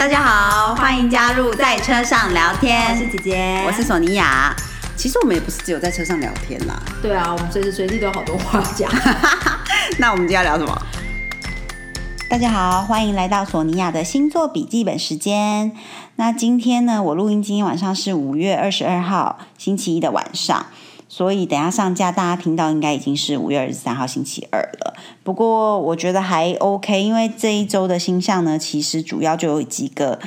大家好，欢迎加入在车上聊天。我是姐姐，我是索尼娅。其实我们也不是只有在车上聊天啦。对啊，我们随时随地都有好多话讲。那我们今天聊什么？大家好，欢迎来到索尼娅的星座笔记本时间。那今天呢，我录音今天晚上是五月二十二号星期一的晚上。所以等下上架，大家听到应该已经是五月二十三号星期二了。不过我觉得还 OK，因为这一周的星象呢，其实主要就有几个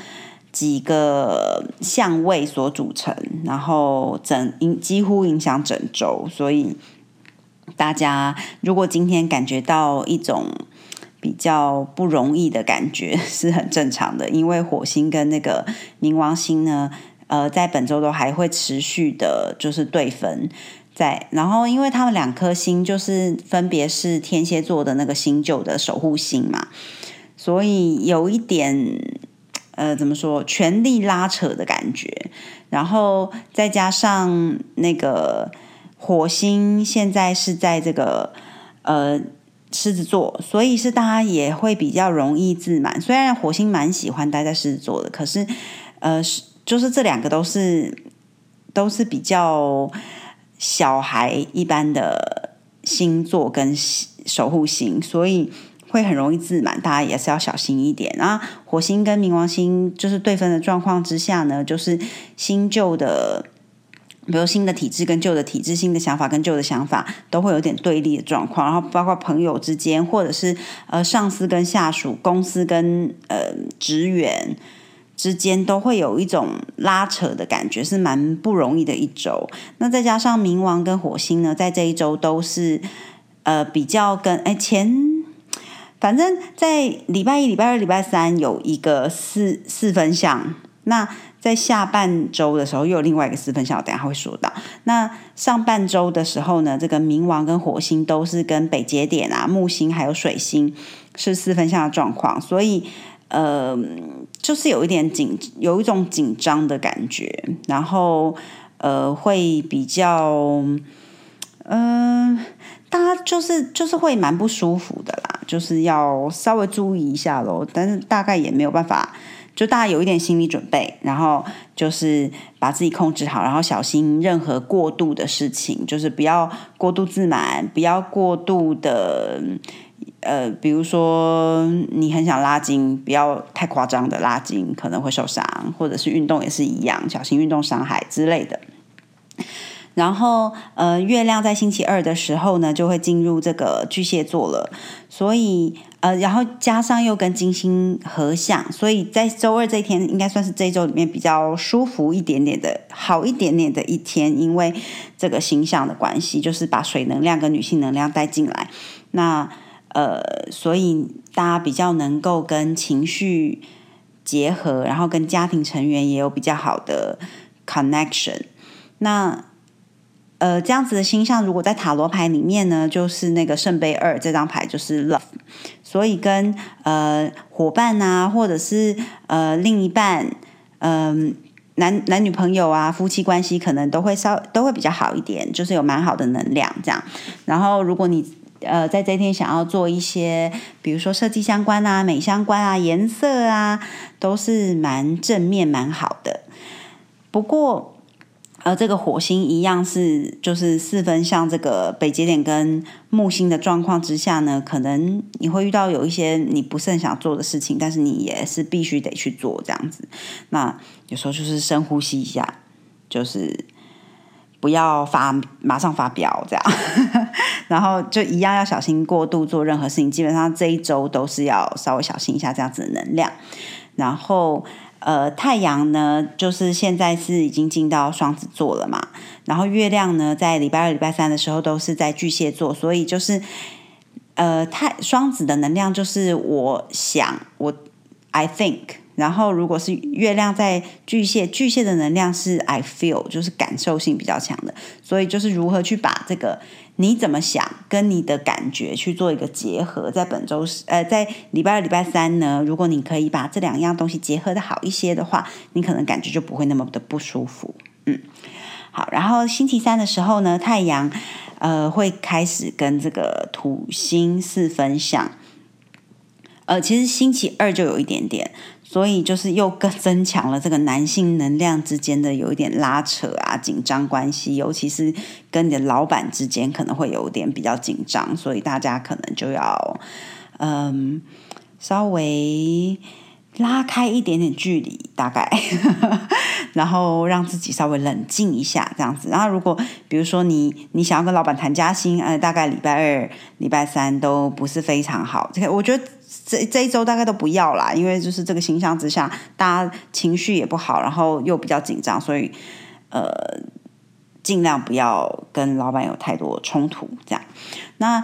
几个相位所组成，然后整影几乎影响整周。所以大家如果今天感觉到一种比较不容易的感觉，是很正常的，因为火星跟那个冥王星呢。呃，在本周都还会持续的，就是对分在，然后因为他们两颗星就是分别是天蝎座的那个新旧的守护星嘛，所以有一点呃，怎么说，权力拉扯的感觉，然后再加上那个火星现在是在这个呃狮子座，所以是大家也会比较容易自满。虽然火星蛮喜欢待在狮子座的，可是呃是。就是这两个都是都是比较小孩一般的星座跟守护星，所以会很容易自满，大家也是要小心一点。然后火星跟冥王星就是对分的状况之下呢，就是新旧的，比如新的体质跟旧的体质，新的想法跟旧的想法都会有点对立的状况。然后包括朋友之间，或者是呃上司跟下属，公司跟呃职员。之间都会有一种拉扯的感觉，是蛮不容易的一周。那再加上冥王跟火星呢，在这一周都是呃比较跟哎前，反正在礼拜一、礼拜二、礼拜三有一个四四分相。那在下半周的时候又有另外一个四分相，我等下会说到。那上半周的时候呢，这个冥王跟火星都是跟北节点啊、木星还有水星是四分相的状况，所以。呃，就是有一点紧，有一种紧张的感觉，然后呃，会比较，嗯，大家就是就是会蛮不舒服的啦，就是要稍微注意一下喽。但是大概也没有办法，就大家有一点心理准备，然后就是把自己控制好，然后小心任何过度的事情，就是不要过度自满，不要过度的。呃，比如说你很想拉筋，不要太夸张的拉筋，可能会受伤，或者是运动也是一样，小心运动伤害之类的。然后，呃，月亮在星期二的时候呢，就会进入这个巨蟹座了，所以呃，然后加上又跟金星合相，所以在周二这一天应该算是这一周里面比较舒服一点点的好一点点的一天，因为这个星象的关系，就是把水能量跟女性能量带进来，那。呃，所以大家比较能够跟情绪结合，然后跟家庭成员也有比较好的 connection。那呃，这样子的星象，如果在塔罗牌里面呢，就是那个圣杯二这张牌就是 love。所以跟呃伙伴啊，或者是呃另一半，嗯男男女朋友啊，夫妻关系可能都会稍都会比较好一点，就是有蛮好的能量这样。然后如果你呃，在这一天想要做一些，比如说设计相关啊、美相关啊、颜色啊，都是蛮正面、蛮好的。不过，而，这个火星一样是就是四分像这个北节点跟木星的状况之下呢，可能你会遇到有一些你不是很想做的事情，但是你也是必须得去做这样子。那有时候就是深呼吸一下，就是。不要发马上发飙这样，然后就一样要小心过度做任何事情。基本上这一周都是要稍微小心一下这样子的能量。然后呃，太阳呢，就是现在是已经进到双子座了嘛。然后月亮呢，在礼拜二、礼拜三的时候都是在巨蟹座，所以就是呃，太双子的能量就是我想我 I think。然后，如果是月亮在巨蟹，巨蟹的能量是 I feel，就是感受性比较强的。所以，就是如何去把这个你怎么想跟你的感觉去做一个结合。在本周呃，在礼拜二、礼拜三呢，如果你可以把这两样东西结合的好一些的话，你可能感觉就不会那么的不舒服。嗯，好。然后星期三的时候呢，太阳呃会开始跟这个土星四分相。呃，其实星期二就有一点点，所以就是又更增强了这个男性能量之间的有一点拉扯啊、紧张关系，尤其是跟你的老板之间可能会有点比较紧张，所以大家可能就要嗯稍微。拉开一点点距离，大概，然后让自己稍微冷静一下，这样子。然后，如果比如说你你想要跟老板谈加薪，呃，大概礼拜二、礼拜三都不是非常好。这个我觉得这这一周大概都不要啦，因为就是这个形象之下，大家情绪也不好，然后又比较紧张，所以呃，尽量不要跟老板有太多冲突，这样。那。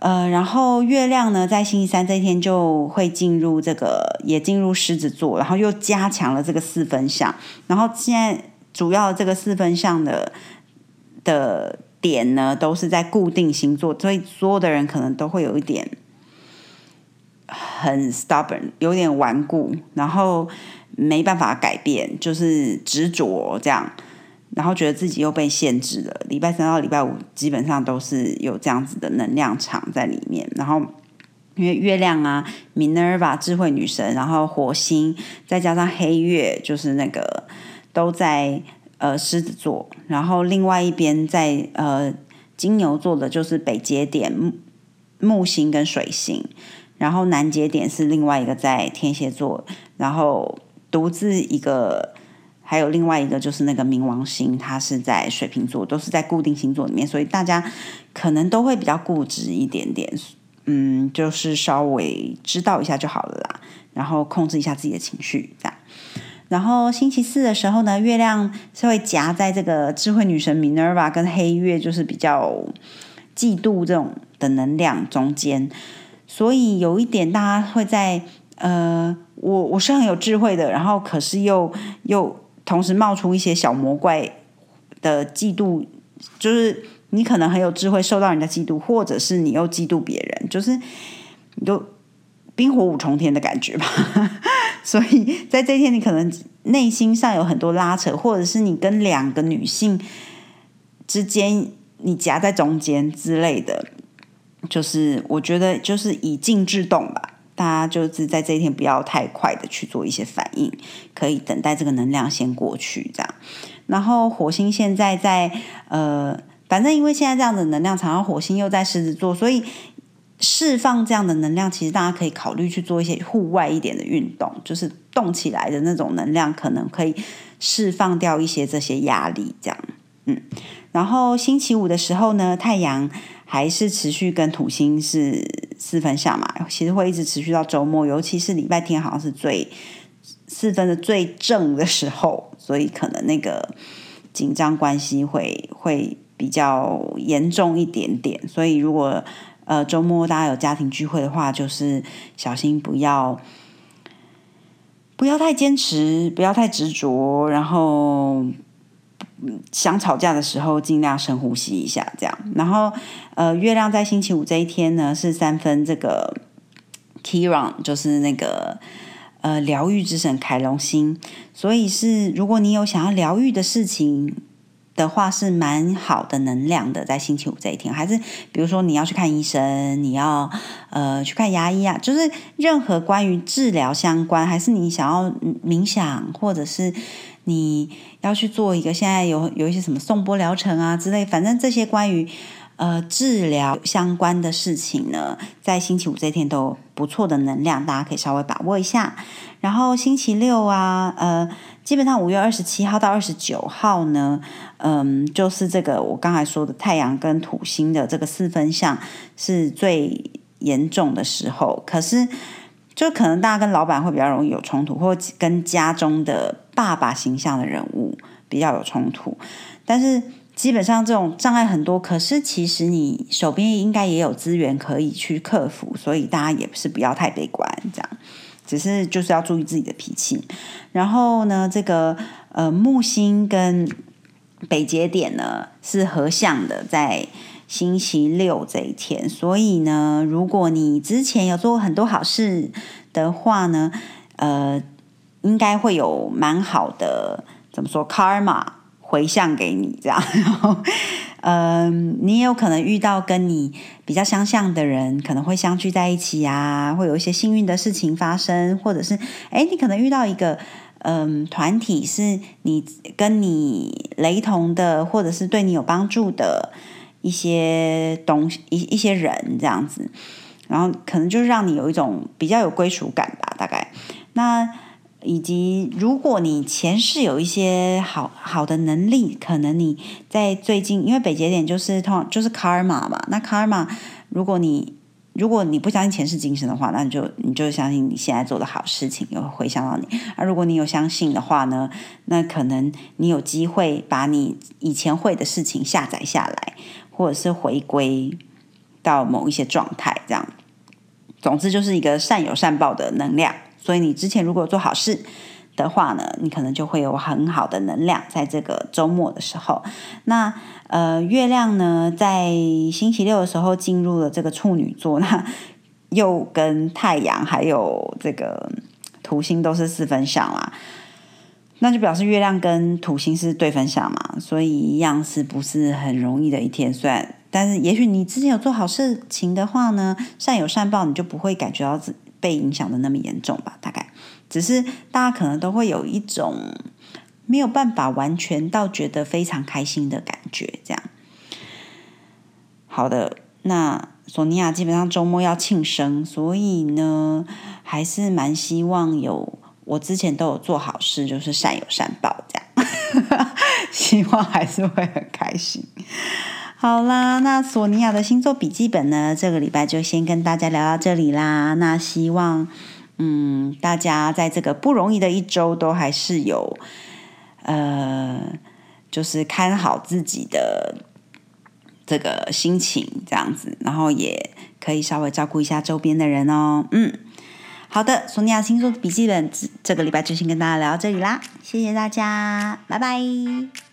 呃，然后月亮呢，在星期三这一天就会进入这个，也进入狮子座，然后又加强了这个四分相。然后现在主要这个四分相的的点呢，都是在固定星座，所以所有的人可能都会有一点很 stubborn，有点顽固，然后没办法改变，就是执着这样。然后觉得自己又被限制了。礼拜三到礼拜五基本上都是有这样子的能量场在里面。然后因为月亮啊，Minerva 智慧女神，然后火星再加上黑月，就是那个都在呃狮子座。然后另外一边在呃金牛座的，就是北节点木木星跟水星。然后难节点是另外一个在天蝎座。然后独自一个。还有另外一个就是那个冥王星，它是在水瓶座，都是在固定星座里面，所以大家可能都会比较固执一点点，嗯，就是稍微知道一下就好了啦，然后控制一下自己的情绪，这样。然后星期四的时候呢，月亮是会夹在这个智慧女神 Minerva 跟黑月，就是比较嫉妒这种的能量中间，所以有一点大家会在呃，我我是很有智慧的，然后可是又又。同时冒出一些小魔怪的嫉妒，就是你可能很有智慧，受到人家嫉妒，或者是你又嫉妒别人，就是你都冰火五重天的感觉吧。所以在这一天，你可能内心上有很多拉扯，或者是你跟两个女性之间，你夹在中间之类的，就是我觉得就是以静制动吧。大家就是在这一天不要太快的去做一些反应，可以等待这个能量先过去，这样。然后火星现在在呃，反正因为现在这样的能量场，然后火星又在狮子座，所以释放这样的能量，其实大家可以考虑去做一些户外一点的运动，就是动起来的那种能量，可能可以释放掉一些这些压力，这样。嗯，然后星期五的时候呢，太阳还是持续跟土星是。四分相嘛，其实会一直持续到周末，尤其是礼拜天，好像是最四分的最正的时候，所以可能那个紧张关系会会比较严重一点点。所以如果呃周末大家有家庭聚会的话，就是小心不要不要太坚持，不要太执着，然后。想吵架的时候，尽量深呼吸一下，这样。然后，呃，月亮在星期五这一天呢，是三分这个 Kiron，就是那个呃疗愈之神凯龙星，所以是如果你有想要疗愈的事情的话，是蛮好的能量的。在星期五这一天，还是比如说你要去看医生，你要呃去看牙医啊，就是任何关于治疗相关，还是你想要冥想，或者是。你要去做一个，现在有有一些什么送波疗程啊之类，反正这些关于呃治疗相关的事情呢，在星期五这天都不错的能量，大家可以稍微把握一下。然后星期六啊，呃，基本上五月二十七号到二十九号呢，嗯，就是这个我刚才说的太阳跟土星的这个四分相是最严重的时候，可是。就可能大家跟老板会比较容易有冲突，或跟家中的爸爸形象的人物比较有冲突。但是基本上这种障碍很多，可是其实你手边应该也有资源可以去克服，所以大家也是不要太悲观，这样。只是就是要注意自己的脾气。然后呢，这个呃木星跟北节点呢是合相的，在。星期六这一天，所以呢，如果你之前有做过很多好事的话呢，呃，应该会有蛮好的怎么说 karma 回向给你这样。然后，嗯，你也有可能遇到跟你比较相像的人，可能会相聚在一起啊，会有一些幸运的事情发生，或者是哎，你可能遇到一个嗯团体，是你跟你雷同的，或者是对你有帮助的一些东西一一些人这样子，然后可能就是让你有一种比较有归属感吧，大概那。以及，如果你前世有一些好好的能力，可能你在最近，因为北节点就是通就是卡尔玛嘛，那卡尔玛如果你如果你不相信前世今生的话，那你就你就相信你现在做的好事情又回想到你。而如果你有相信的话呢，那可能你有机会把你以前会的事情下载下来，或者是回归到某一些状态，这样。总之就是一个善有善报的能量。所以你之前如果做好事的话呢，你可能就会有很好的能量，在这个周末的时候。那呃，月亮呢，在星期六的时候进入了这个处女座，那 又跟太阳还有这个土星都是四分相啦，那就表示月亮跟土星是对分相嘛，所以一样是不是很容易的一天？虽然，但是也许你之前有做好事情的话呢，善有善报，你就不会感觉到自。被影响的那么严重吧？大概只是大家可能都会有一种没有办法完全到觉得非常开心的感觉。这样好的，那索尼娅基本上周末要庆生，所以呢，还是蛮希望有我之前都有做好事，就是善有善报，这样 希望还是会很开心。好啦，那索尼娅的星座笔记本呢？这个礼拜就先跟大家聊到这里啦。那希望，嗯，大家在这个不容易的一周，都还是有，呃，就是看好自己的这个心情，这样子，然后也可以稍微照顾一下周边的人哦。嗯，好的，索尼娅星座笔记本这个礼拜就先跟大家聊到这里啦，谢谢大家，拜拜。